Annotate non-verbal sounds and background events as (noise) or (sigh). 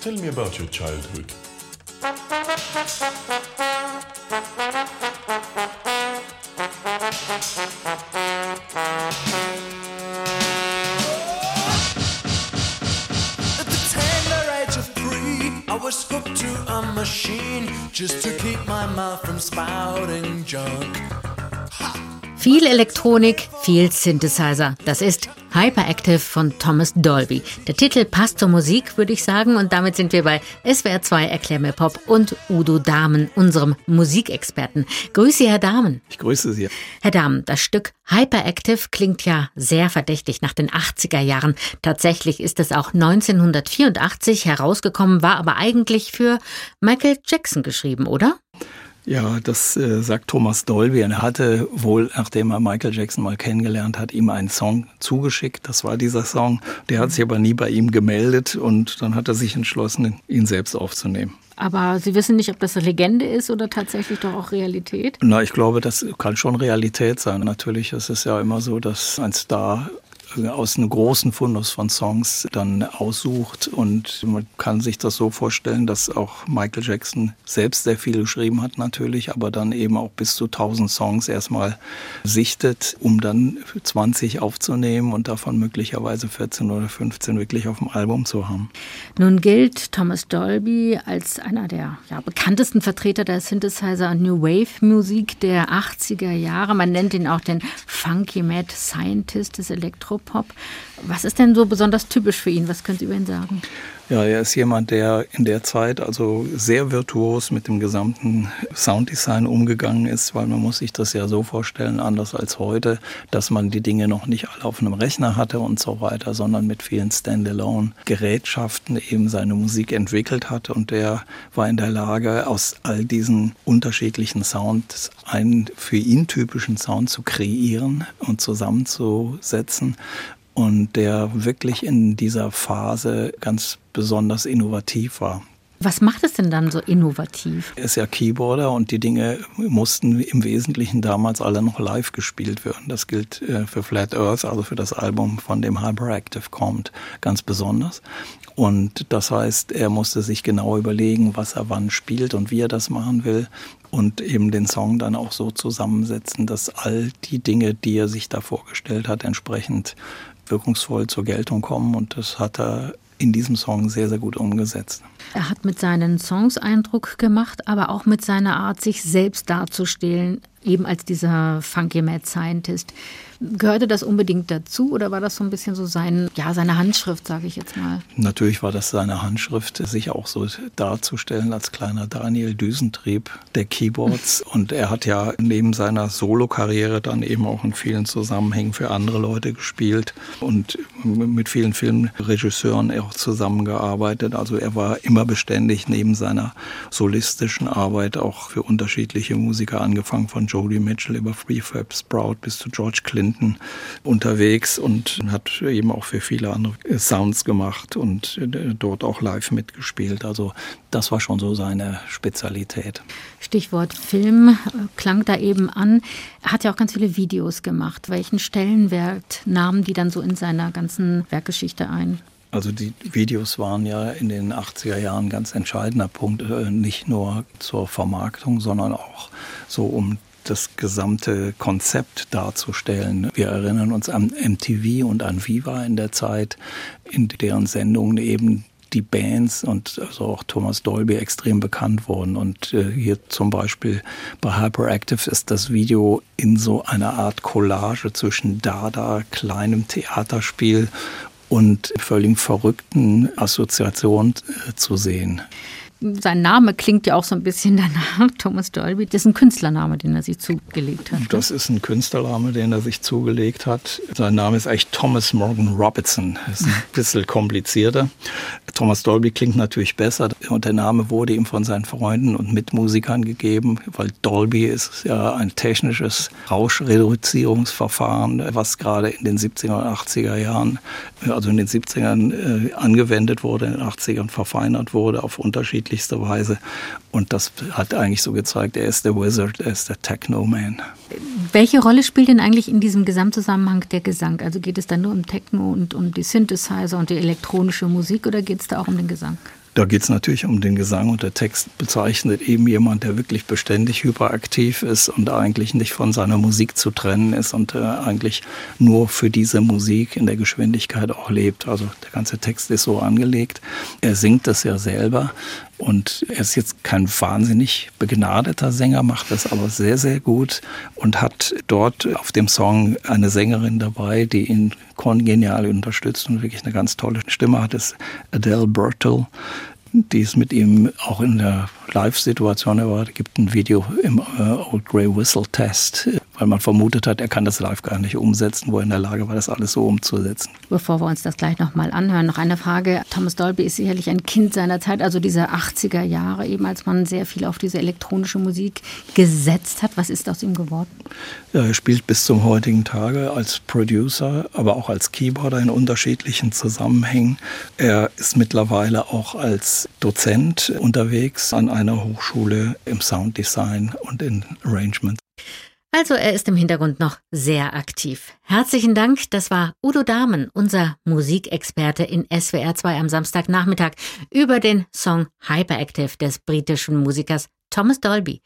Tell me about your childhood. At the tender age of three, I was hooked to a machine just to keep my mouth from spouting junk. Viel Elektronik, viel Synthesizer. Das ist Hyperactive von Thomas Dolby. Der Titel passt zur Musik, würde ich sagen. Und damit sind wir bei SWR 2 Erklär mir Pop und Udo Dahmen, unserem Musikexperten. Grüße, Herr Dahmen. Ich grüße Sie. Herr Dahmen, das Stück Hyperactive klingt ja sehr verdächtig nach den 80er Jahren. Tatsächlich ist es auch 1984 herausgekommen, war aber eigentlich für Michael Jackson geschrieben, oder? Ja, das äh, sagt Thomas Dolby. Er hatte wohl, nachdem er Michael Jackson mal kennengelernt hat, ihm einen Song zugeschickt. Das war dieser Song. Der hat sich aber nie bei ihm gemeldet und dann hat er sich entschlossen, ihn selbst aufzunehmen. Aber Sie wissen nicht, ob das eine Legende ist oder tatsächlich doch auch Realität? Na, ich glaube, das kann schon Realität sein. Natürlich ist es ja immer so, dass ein Star aus einem großen Fundus von Songs dann aussucht und man kann sich das so vorstellen, dass auch Michael Jackson selbst sehr viel geschrieben hat natürlich, aber dann eben auch bis zu 1000 Songs erstmal sichtet, um dann 20 aufzunehmen und davon möglicherweise 14 oder 15 wirklich auf dem Album zu haben. Nun gilt Thomas Dolby als einer der ja, bekanntesten Vertreter der Synthesizer und New Wave Musik der 80er Jahre. Man nennt ihn auch den Funky Mad Scientist des Elektro Pop. Was ist denn so besonders typisch für ihn? Was können Sie über ihn sagen? Ja, er ist jemand, der in der Zeit also sehr virtuos mit dem gesamten Sounddesign umgegangen ist, weil man muss sich das ja so vorstellen, anders als heute, dass man die Dinge noch nicht alle auf einem Rechner hatte und so weiter, sondern mit vielen Standalone-Gerätschaften eben seine Musik entwickelt hat. Und der war in der Lage, aus all diesen unterschiedlichen Sounds einen für ihn typischen Sound zu kreieren und zusammenzusetzen und der wirklich in dieser Phase ganz besonders innovativ war. Was macht es denn dann so innovativ? Er ist ja Keyboarder und die Dinge mussten im Wesentlichen damals alle noch live gespielt werden. Das gilt äh, für Flat Earth, also für das Album, von dem Hyperactive kommt, ganz besonders. Und das heißt, er musste sich genau überlegen, was er wann spielt und wie er das machen will und eben den Song dann auch so zusammensetzen, dass all die Dinge, die er sich da vorgestellt hat, entsprechend wirkungsvoll zur Geltung kommen. Und das hat er in diesem Song sehr, sehr gut umgesetzt. Er hat mit seinen Songs Eindruck gemacht, aber auch mit seiner Art, sich selbst darzustellen, eben als dieser Funky Mad Scientist. Gehörte das unbedingt dazu oder war das so ein bisschen so sein, ja, seine Handschrift, sage ich jetzt mal? Natürlich war das seine Handschrift, sich auch so darzustellen als kleiner Daniel Düsentrieb der Keyboards. (laughs) Und er hat ja neben seiner Solokarriere dann eben auch in vielen Zusammenhängen für andere Leute gespielt und mit vielen Filmregisseuren auch zusammengearbeitet. Also er war immer beständig neben seiner solistischen Arbeit auch für unterschiedliche Musiker, angefangen von Jody Mitchell über Prefab Sprout bis zu George Clinton unterwegs und hat eben auch für viele andere Sounds gemacht und dort auch live mitgespielt. Also das war schon so seine Spezialität. Stichwort Film klang da eben an. Er hat ja auch ganz viele Videos gemacht. Welchen Stellenwert nahmen die dann so in seiner ganzen Werkgeschichte ein? Also die Videos waren ja in den 80er Jahren ein ganz entscheidender Punkt, nicht nur zur Vermarktung, sondern auch so um das gesamte Konzept darzustellen. Wir erinnern uns an MTV und an Viva in der Zeit, in deren Sendungen eben die Bands und also auch Thomas Dolby extrem bekannt wurden. Und äh, hier zum Beispiel bei Hyperactive ist das Video in so einer Art Collage zwischen Dada, kleinem Theaterspiel und völlig verrückten Assoziationen äh, zu sehen sein Name klingt ja auch so ein bisschen danach, (laughs) Thomas Dolby. Das ist ein Künstlername, den er sich zugelegt hat. Das ist ein Künstlername, den er sich zugelegt hat. Sein Name ist eigentlich Thomas Morgan Robertson. Das ist ein (laughs) bisschen komplizierter. Thomas Dolby klingt natürlich besser und der Name wurde ihm von seinen Freunden und Mitmusikern gegeben, weil Dolby ist ja ein technisches Rauschreduzierungsverfahren, was gerade in den 70er und 80er Jahren, also in den 70ern äh, angewendet wurde, in den 80ern verfeinert wurde auf unterschiedlichste Weise. Und das hat eigentlich so gezeigt, er ist der Wizard, er ist der Techno-Man. Welche Rolle spielt denn eigentlich in diesem Gesamtzusammenhang der Gesang? Also geht es dann nur um Techno und um die Synthesizer und die elektronische Musik oder geht es da auch um den Gesang? Da geht es natürlich um den Gesang und der Text bezeichnet eben jemand, der wirklich beständig hyperaktiv ist und eigentlich nicht von seiner Musik zu trennen ist und äh, eigentlich nur für diese Musik in der Geschwindigkeit auch lebt. Also der ganze Text ist so angelegt. Er singt das ja selber und er ist jetzt kein wahnsinnig begnadeter Sänger, macht das aber sehr, sehr gut und hat dort auf dem Song eine Sängerin dabei, die ihn kongenial unterstützt und wirklich eine ganz tolle Stimme hat. Das ist Adele Bertel die ist mit ihm auch in der Live-Situation war. Es gibt ein Video im äh, Old Grey Whistle Test, weil man vermutet hat, er kann das live gar nicht umsetzen, wo er in der Lage war, das alles so umzusetzen. Bevor wir uns das gleich nochmal anhören, noch eine Frage. Thomas Dolby ist sicherlich ein Kind seiner Zeit, also dieser 80er Jahre, eben als man sehr viel auf diese elektronische Musik gesetzt hat. Was ist aus ihm geworden? Ja, er spielt bis zum heutigen Tage als Producer, aber auch als Keyboarder in unterschiedlichen Zusammenhängen. Er ist mittlerweile auch als Dozent unterwegs an einer Hochschule im Sounddesign und in Arrangement. Also er ist im Hintergrund noch sehr aktiv. Herzlichen Dank, das war Udo Dahmen, unser Musikexperte in SWR 2 am Samstagnachmittag über den Song Hyperactive des britischen Musikers Thomas Dolby.